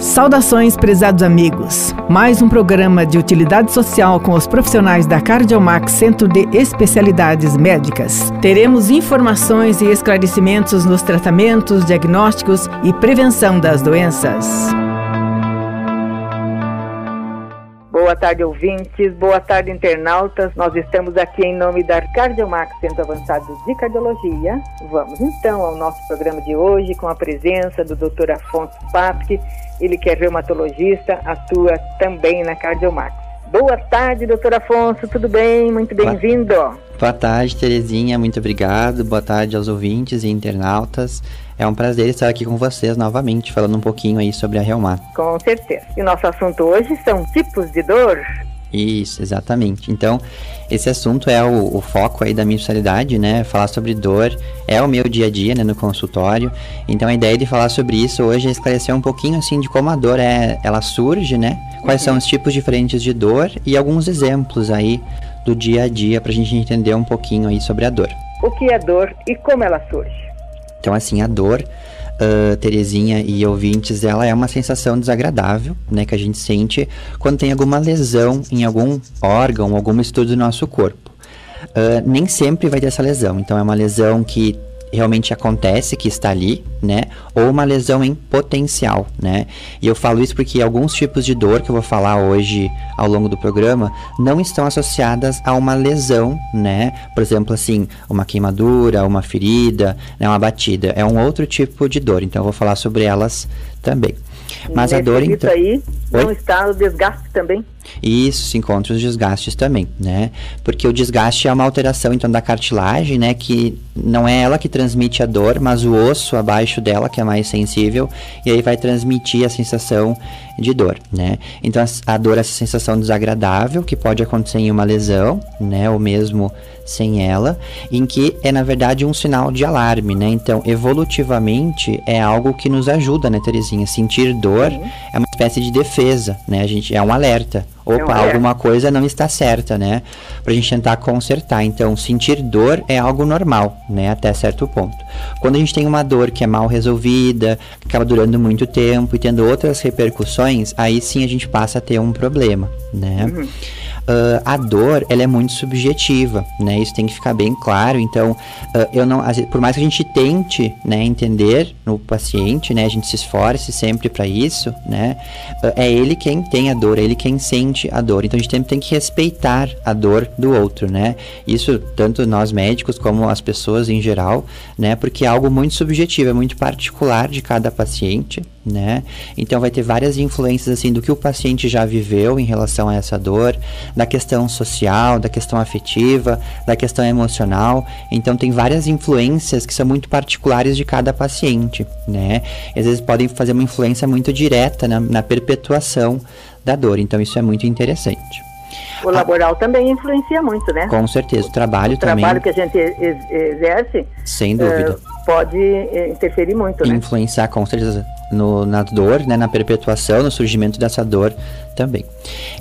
Saudações, prezados amigos. Mais um programa de utilidade social com os profissionais da Cardiomax Centro de Especialidades Médicas. Teremos informações e esclarecimentos nos tratamentos, diagnósticos e prevenção das doenças. Tarde, ouvintes. Boa tarde, internautas. Nós estamos aqui em nome da Cardiomax Centro Avançado de Cardiologia. Vamos então ao nosso programa de hoje com a presença do Dr. Afonso Papke, ele que é reumatologista, atua também na Cardiomax. Boa tarde, doutor Afonso, tudo bem? Muito bem-vindo. Boa tarde, Terezinha, muito obrigado. Boa tarde aos ouvintes e internautas. É um prazer estar aqui com vocês novamente, falando um pouquinho aí sobre a reumato. Com certeza. E o nosso assunto hoje são tipos de dor. Isso, exatamente. Então, esse assunto é o, o, foco aí da minha especialidade, né? Falar sobre dor é o meu dia a dia, né, no consultório. Então, a ideia de falar sobre isso hoje é esclarecer um pouquinho, assim, de como a dor é, ela surge, né? Quais são os tipos diferentes de dor e alguns exemplos aí do dia a dia para a gente entender um pouquinho aí sobre a dor. O que é dor e como ela surge? Então, assim, a dor uh, Terezinha e ouvintes, ela é uma sensação desagradável, né, que a gente sente quando tem alguma lesão em algum órgão, algum estudo do nosso corpo. Uh, nem sempre vai ter essa lesão, então é uma lesão que realmente acontece, que está ali, né? Ou uma lesão em potencial, né? E eu falo isso porque alguns tipos de dor que eu vou falar hoje ao longo do programa não estão associadas a uma lesão, né? Por exemplo, assim, uma queimadura, uma ferida, né? uma batida. É um outro tipo de dor, então eu vou falar sobre elas também. Mas Nesse a dor então. aí não Oi? está o desgaste também? Isso, se encontra os desgastes também, né? Porque o desgaste é uma alteração então da cartilagem, né? Que não é ela que transmite a dor, mas o osso abaixo dela que é mais sensível e aí vai transmitir a sensação de dor, né? Então a, dor é essa sensação desagradável que pode acontecer em uma lesão, né? Ou mesmo sem ela, em que é na verdade um sinal de alarme, né? Então, evolutivamente é algo que nos ajuda, né, Terezinha? Sentir dor é uma espécie de defesa, né? A gente é um alerta. Opa, é um alguma coisa não está certa, né? Pra gente tentar consertar. Então, sentir dor é algo normal, né? Até certo ponto. Quando a gente tem uma dor que é mal resolvida, que acaba durando muito tempo e tendo outras repercussões, aí sim a gente passa a ter um problema, né? Uhum uh, a dor ela é muito subjetiva, né? Isso tem que ficar bem claro. Então, uh, eu não, por mais que a gente tente, né, entender no paciente, né, a gente se esforce sempre para isso, né? Uh, é ele quem tem a dor, é ele quem sente a dor. Então a gente tem, que respeitar a dor do outro, né? Isso tanto nós médicos como as pessoas em geral, né? Porque é algo muito subjetivo, é muito particular de cada paciente, né? Então vai ter várias influências assim do que o paciente já viveu em relação a essa dor, da questão social, da questão afetiva, da questão emocional. Então tem várias influências que são muito particulares de cada paciente, né? E às vezes podem fazer uma influência muito direta na, na perpetuação da dor. Então isso é muito interessante. O laboral também influencia muito, né? Com certeza, o trabalho o também. O trabalho que a gente exerce. Sem dúvida. Uh, pode interferir muito, né? Influenciar com certeza no, na dor, né, na perpetuação, no surgimento dessa dor também.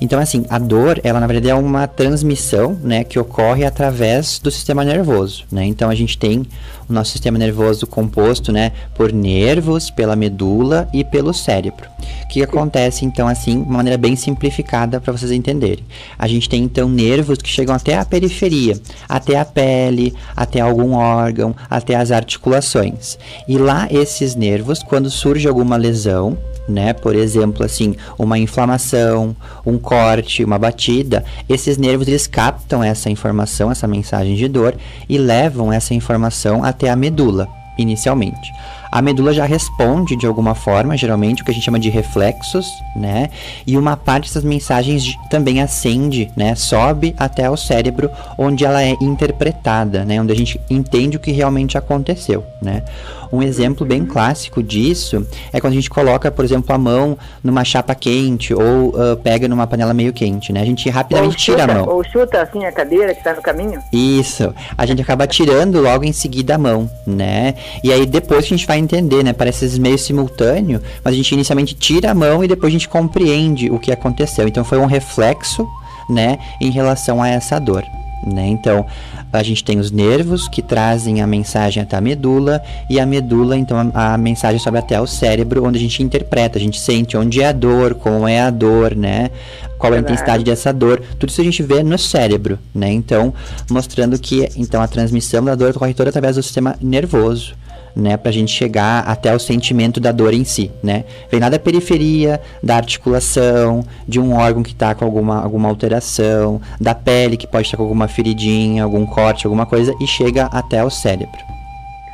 Então, assim, a dor, ela na verdade é uma transmissão, né, que ocorre através do sistema nervoso, né? Então, a gente tem o nosso sistema nervoso composto, né, por nervos, pela medula e pelo cérebro. O que acontece, então, assim, de uma maneira bem simplificada para vocês entenderem. A gente tem, então, nervos que chegam até a periferia, até a pele, até algum órgão, até as articulações. E lá, esses nervos, quando surge alguma lesão, né? Por exemplo, assim, uma inflamação, um corte, uma batida, esses nervos eles captam essa informação, essa mensagem de dor e levam essa informação até a medula, inicialmente. A medula já responde de alguma forma, geralmente o que a gente chama de reflexos, né? E uma parte dessas mensagens também acende, né? Sobe até o cérebro, onde ela é interpretada, né? Onde a gente entende o que realmente aconteceu, né? Um exemplo bem clássico disso é quando a gente coloca, por exemplo, a mão numa chapa quente ou uh, pega numa panela meio quente, né? A gente rapidamente chuta, tira a mão. Ou chuta assim a cadeira que está no caminho. Isso. A gente acaba tirando logo em seguida a mão, né? E aí depois que a gente vai entender, né? Parece meio simultâneo, mas a gente inicialmente tira a mão e depois a gente compreende o que aconteceu. Então foi um reflexo, né, em relação a essa dor. Né? Então, a gente tem os nervos que trazem a mensagem até a medula e a medula, então, a, a mensagem sobe até o cérebro, onde a gente interpreta, a gente sente onde é a dor, como é a dor, né? Qual é a intensidade dessa dor? Tudo isso a gente vê no cérebro, né? Então, mostrando que então a transmissão da dor ocorre toda através do sistema nervoso né, para a gente chegar até o sentimento da dor em si, né? Vem lá da periferia, da articulação, de um órgão que está com alguma, alguma alteração, da pele que pode estar com alguma feridinha, algum corte, alguma coisa, e chega até o cérebro.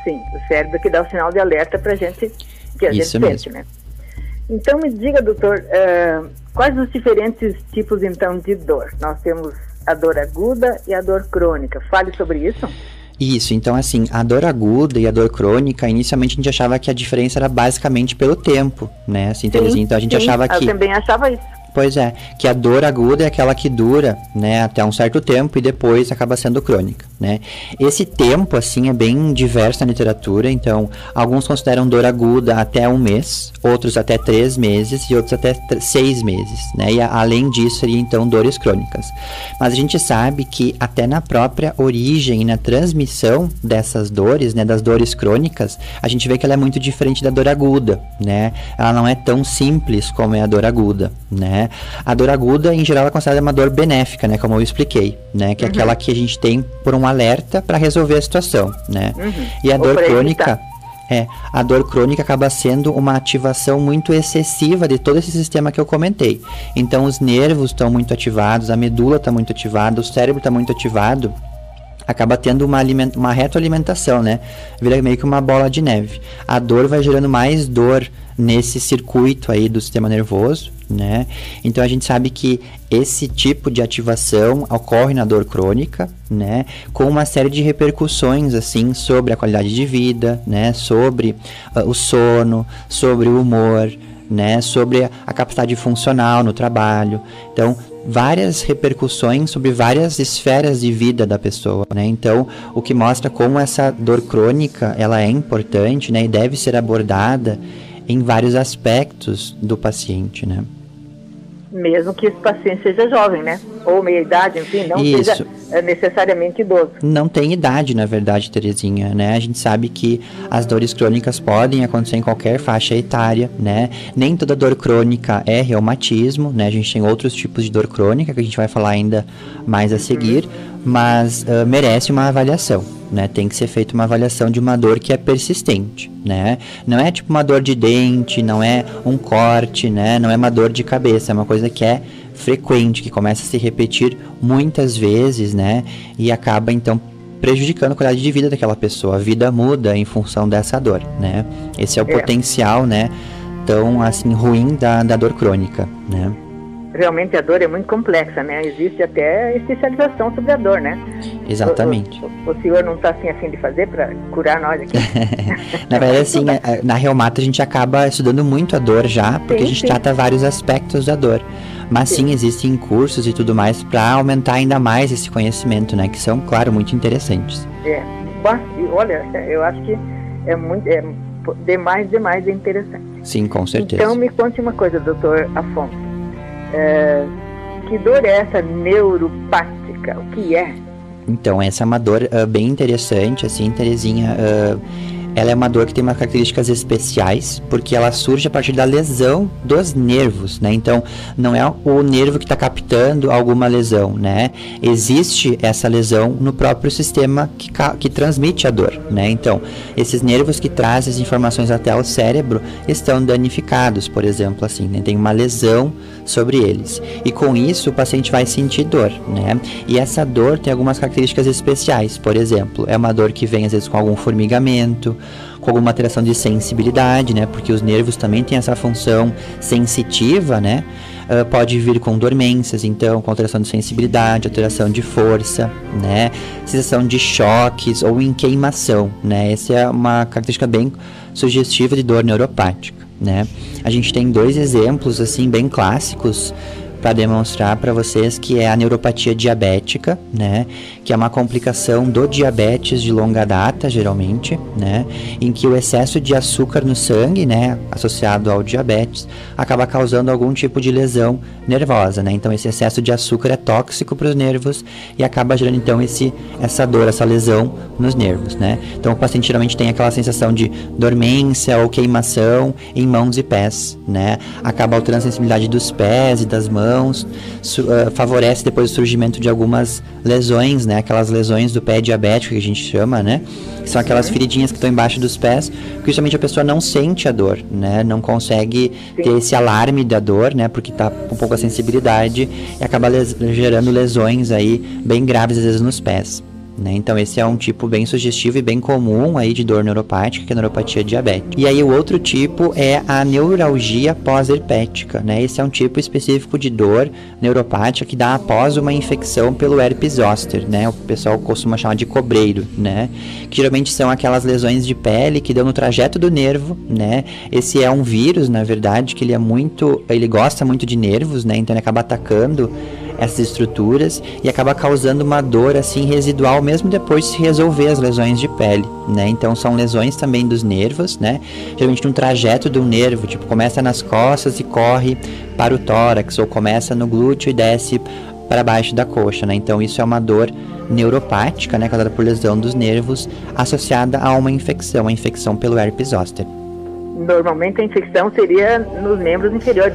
Sim, o cérebro que dá o sinal de alerta para a gente que a Isso gente mesmo. sente, né? Então me diga, doutor, uh, quais os diferentes tipos então de dor? Nós temos a dor aguda e a dor crônica. Fale sobre isso. Isso, então assim, a dor aguda e a dor crônica, inicialmente a gente achava que a diferença era basicamente pelo tempo, né? Assim, Terezinha, então a gente sim, achava que. Eu também achava isso. Pois é, que a dor aguda é aquela que dura, né, até um certo tempo e depois acaba sendo crônica, né? Esse tempo, assim, é bem diverso na literatura, então, alguns consideram dor aguda até um mês, outros até três meses e outros até seis meses, né? E além disso, seria, então, dores crônicas. Mas a gente sabe que até na própria origem e na transmissão dessas dores, né, das dores crônicas, a gente vê que ela é muito diferente da dor aguda, né? Ela não é tão simples como é a dor aguda, né? A dor aguda, em geral, é considerada uma dor benéfica, né? Como eu expliquei, né? Que é aquela que a gente tem por um alerta para resolver a situação, né? E a Ou dor crônica... É, a dor crônica acaba sendo uma ativação muito excessiva de todo esse sistema que eu comentei. Então, os nervos estão muito ativados, a medula está muito ativada, o cérebro está muito ativado, acaba tendo uma, aliment uma retroalimentação, né? Vira meio que uma bola de neve. A dor vai gerando mais dor nesse circuito aí do sistema nervoso, né? Então a gente sabe que esse tipo de ativação ocorre na dor crônica, né? Com uma série de repercussões assim sobre a qualidade de vida, né? Sobre uh, o sono, sobre o humor, né? Sobre a capacidade funcional no trabalho. Então várias repercussões sobre várias esferas de vida da pessoa, né? Então, o que mostra como essa dor crônica, ela é importante, né, e deve ser abordada em vários aspectos do paciente, né? Mesmo que esse paciente seja jovem, né? Ou meia idade, enfim, não Isso. seja é, necessariamente idoso. Não tem idade, na verdade, Terezinha, né? A gente sabe que as dores crônicas podem acontecer em qualquer faixa etária, né? Nem toda dor crônica é reumatismo, né? A gente tem outros tipos de dor crônica que a gente vai falar ainda mais a seguir, mas ah, merece uma avaliação, né? Tem que ser feita uma avaliação de uma dor que é persistente, né? Não é tipo uma dor de dente, não é um corte, né? Não é uma dor de cabeça, é uma coisa que é frequente, que começa a se repetir muitas vezes, né? E acaba então prejudicando a qualidade de vida daquela pessoa. A vida muda em função dessa dor, né? Esse é o É. potencial, né? Tão assim ruim da, da dor crônica, né? Realmente a dor é muito complexa, né? Existe até especialização sobre a dor, né? Exatamente. O, o, o senhor não está assim a fim de fazer para curar nós aqui? Na verdade, assim, na Reumata a gente acaba estudando muito a dor já, porque Sim, a gente sim. trata vários aspectos da dor. Mas sim, existem cursos e tudo mais para aumentar ainda mais esse conhecimento, né? Que são, claro, muito interessantes. É. Bah, olha, eu acho que é muito, é demais, demais é interessante. Sim, com certeza. Então me conte uma coisa, doutor Afonso. É, que dor é essa neuropática? O que é? Então, essa é uma dor ah, bem interessante, assim, Terezinha. ah, ela é uma dor que tem umas características especiais, porque ela surge a partir da lesão dos nervos, né? Então, não é o nervo que está captando alguma lesão, né? Existe essa lesão no próprio sistema que, que transmite a dor, né? Então, esses nervos que trazem as informações até o cérebro estão danificados, por exemplo, assim, né? Tem uma lesão sobre eles. E com isso, o paciente vai sentir dor, né? E essa dor tem algumas características especiais. Por exemplo, é uma dor que vem às vezes com algum formigamento, com alguma alteração de sensibilidade, né? Porque os nervos também têm essa função sensitiva, né? Ah, pode vir com dormências, então, com alteração de sensibilidade, alteração de força, né? Sensação de choques ou em queimação, né? Essa é uma característica bem sugestiva de dor neuropática, né? A gente tem dois exemplos, assim, bem clássicos para demonstrar para vocês que é a neuropatia diabética, né? Que é uma complicação do diabetes de longa data, geralmente, né? Em que o excesso de açúcar no sangue, né, associado ao diabetes, acaba causando algum tipo de lesão nervosa, né? Então esse excesso de açúcar é tóxico para os nervos e acaba gerando então esse essa dor, essa lesão nos nervos, né? Então o paciente geralmente tem aquela sensação de dormência ou queimação em mãos e pés, né? Acaba alterando a sensibilidade dos pés e das mãos, uh, favorece depois o surgimento de algumas lesões, né? Aquelas lesões do pé diabético que a gente chama, né? Que são aquelas feridinhas que estão embaixo dos pés, que justamente a pessoa não sente a dor, né? Não consegue ter esse alarme da dor, né? Porque tá com pouca sensibilidade e acaba les gerando lesões aí bem graves às vezes nos pés. Né? Então esse é um tipo bem sugestivo e bem comum aí de dor neuropática, que é a neuropatia diabética. E aí o outro tipo é a neuralgia pós-herpética, né? Esse é um tipo específico de dor neuropática que dá após uma infecção pelo herpes zoster, né? O pessoal costuma chamar de cobreiro, né? Que geralmente são aquelas lesões de pele que dão no trajeto do nervo, né? Esse é um vírus, na verdade, que ele é muito, ele gosta muito de nervos, né? Então ele acaba atacando essas estruturas e acaba causando uma dor assim residual mesmo depois de se resolver as lesões de pele, né? Então são lesões também dos nervos, né? Geralmente no trajeto do nervo, tipo começa nas costas e corre para o tórax ou começa no glúteo e desce para baixo da coxa, né? Então isso é uma dor neuropática, né, causada por lesão dos nervos associada a uma infecção, a infecção pelo herpes zoster normalmente a infecção seria nos membros inferiores.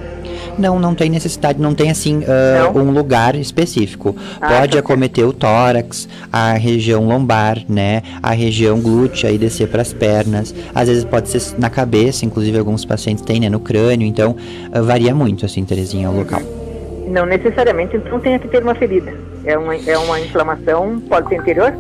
Não, não tem necessidade, não tem assim uh, um lugar específico. Ah, Pode tá acometer o tórax, a região lombar, né, a região glútea e descer para as pernas. Às vezes pode ser na cabeça, inclusive alguns pacientes têm, né, no crânio. Então uh, varia muito, assim, Terezinha, o local. Não necessariamente, então tem que ter uma ferida. É uma, é uma inflamação, pode ser interior?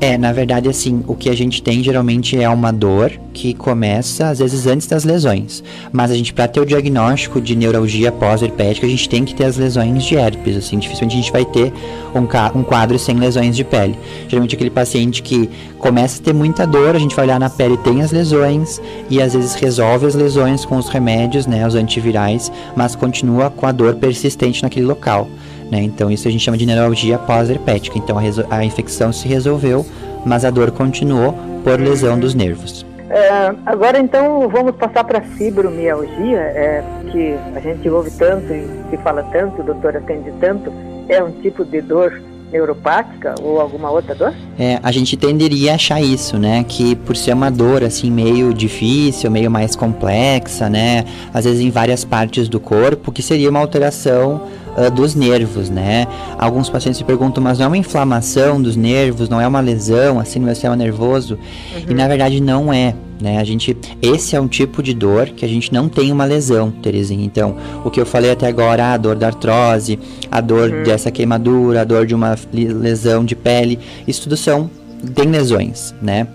É, na verdade, assim, o que a gente tem geralmente é uma dor que começa às vezes antes das lesões. Mas a gente, para ter o diagnóstico de neuralgia pós-herpética, a gente tem que ter as lesões de herpes. Assim, dificilmente a gente vai ter um, um quadro sem lesões de pele. Geralmente aquele paciente que começa a ter muita dor, a gente vai olhar na pele tem as lesões e às vezes resolve as lesões com os remédios, né, os antivirais, mas continua com a dor persistente naquele local. Né? Então isso a gente chama de neuralgia pós-herpética. Então a, a, infecção se resolveu, mas a dor continuou por lesão dos nervos. É, agora então vamos passar para a fibromialgia, é, que a gente ouve tanto e se fala tanto, o doutor atende tanto. É um tipo de dor neuropática ou alguma outra dor? É, a gente tenderia a achar isso, né? Que por ser uma dor assim meio difícil, meio mais complexa, né? Às vezes em várias partes do corpo, que seria uma alteração uh, dos nervos, né? Alguns pacientes se perguntam, mas não é uma inflamação dos nervos, não é uma lesão assim no sistema nervoso? Uhum. E na verdade não é. Né? A gente, esse é um tipo de dor que a gente não tem uma lesão, Terezinha. Então, o que eu falei até agora, a dor da artrose, a dor uhum. dessa queimadura, a dor de uma lesão de pele, isso tudo são tem lesões, né?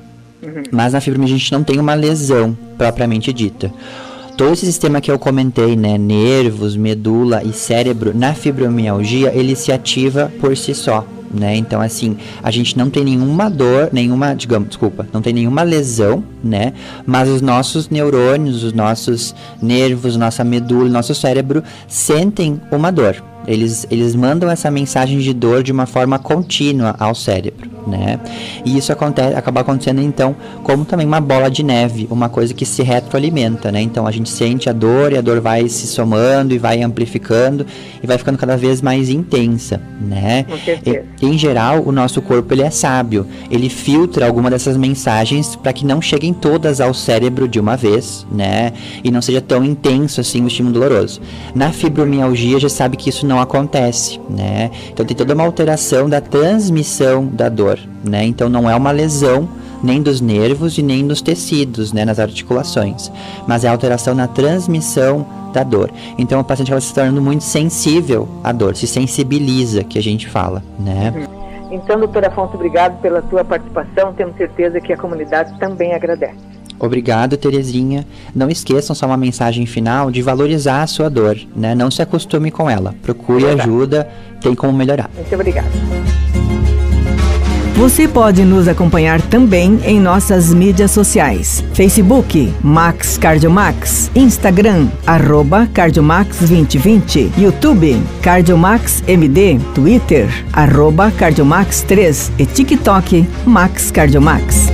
Uhum. Mas na fibromialgia a gente não tem uma lesão propriamente dita todo esse sistema que eu comentei, né, nervos, medula e cérebro, na fibromialgia, ele se ativa por si só. Né? Então, assim, a gente não tem nenhuma dor, nenhuma, digamos, desculpa, não tem nenhuma lesão, né? Mas os nossos neurônios, os nossos nervos, nossa medula, nosso cérebro sentem uma dor. Eles, eles mandam essa mensagem de dor de uma forma contínua ao cérebro, né? E isso acontece, acaba acontecendo então como também uma bola de neve, uma coisa que se retroalimenta, né? Então a gente sente a dor e a dor vai se somando e vai amplificando e vai ficando cada vez mais intensa, né? E, em geral, o nosso corpo ele é sábio, ele filtra alguma dessas mensagens para que não cheguem todas ao cérebro de uma vez, né? E não seja tão intenso assim o estímulo doloroso. Na fibromialgia já sabe que isso não não acontece, né? Então tem toda uma alteração da transmissão da dor, né? Então não é uma lesão nem dos nervos e nem dos tecidos, né, nas articulações, mas é alteração na transmissão da dor. Então o paciente acaba se tornando muito sensível à dor, se sensibiliza, que a gente fala, né? Então, doutor Afonso, obrigado pela sua participação. Temos certeza que a comunidade também agradece. Obrigado, Terezinha. Não esqueçam só uma mensagem final de valorizar a sua dor, né? Não se acostume com ela. Procure ajuda, tem como melhorar. Muito obrigada. Você pode nos acompanhar também em nossas mídias sociais: Facebook Max Cardiomax, Instagram arroba Cardiomax 2020, YouTube Cardiomax MD, Twitter arroba Cardiomax 3 e TikTok Max Cardiomax.